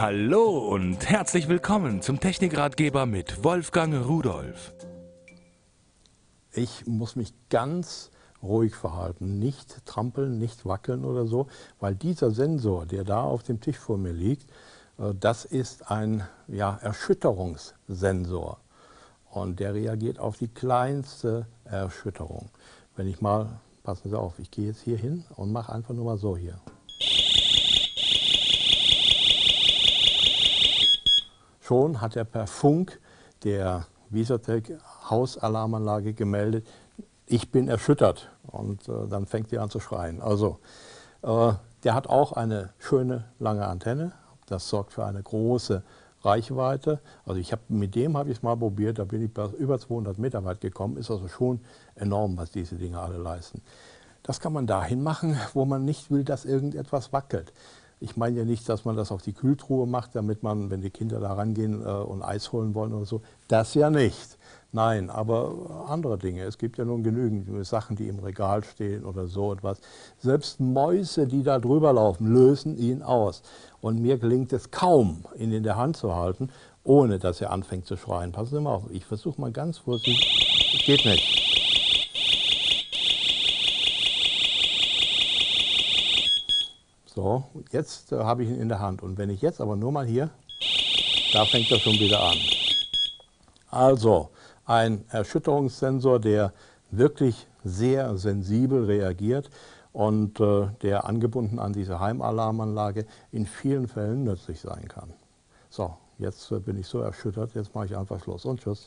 Hallo und herzlich willkommen zum Technikratgeber mit Wolfgang Rudolf. Ich muss mich ganz ruhig verhalten, nicht trampeln, nicht wackeln oder so, weil dieser Sensor, der da auf dem Tisch vor mir liegt, äh, das ist ein ja, Erschütterungssensor und der reagiert auf die kleinste Erschütterung. Wenn ich mal, passen Sie auf, ich gehe jetzt hier hin und mache einfach nur mal so hier. Schon hat er per Funk der Visotec Hausalarmanlage gemeldet, ich bin erschüttert. Und äh, dann fängt die an zu schreien. Also, äh, der hat auch eine schöne lange Antenne. Das sorgt für eine große Reichweite. Also ich habe mit dem habe ich es mal probiert, da bin ich über 200 Meter weit gekommen. Ist also schon enorm, was diese Dinge alle leisten. Das kann man dahin machen, wo man nicht will, dass irgendetwas wackelt. Ich meine ja nicht, dass man das auf die Kühltruhe macht, damit man, wenn die Kinder da rangehen äh, und Eis holen wollen oder so, das ja nicht. Nein, aber andere Dinge. Es gibt ja nun genügend Sachen, die im Regal stehen oder so etwas. Selbst Mäuse, die da drüber laufen, lösen ihn aus. Und mir gelingt es kaum, ihn in der Hand zu halten, ohne dass er anfängt zu schreien. Passen Sie mal auf, ich versuche mal ganz vorsichtig. Geht nicht. So, jetzt äh, habe ich ihn in der Hand. Und wenn ich jetzt aber nur mal hier, da fängt er schon wieder an. Also, ein Erschütterungssensor, der wirklich sehr sensibel reagiert und äh, der angebunden an diese Heimalarmanlage in vielen Fällen nützlich sein kann. So, jetzt äh, bin ich so erschüttert, jetzt mache ich einfach Schluss und Tschüss.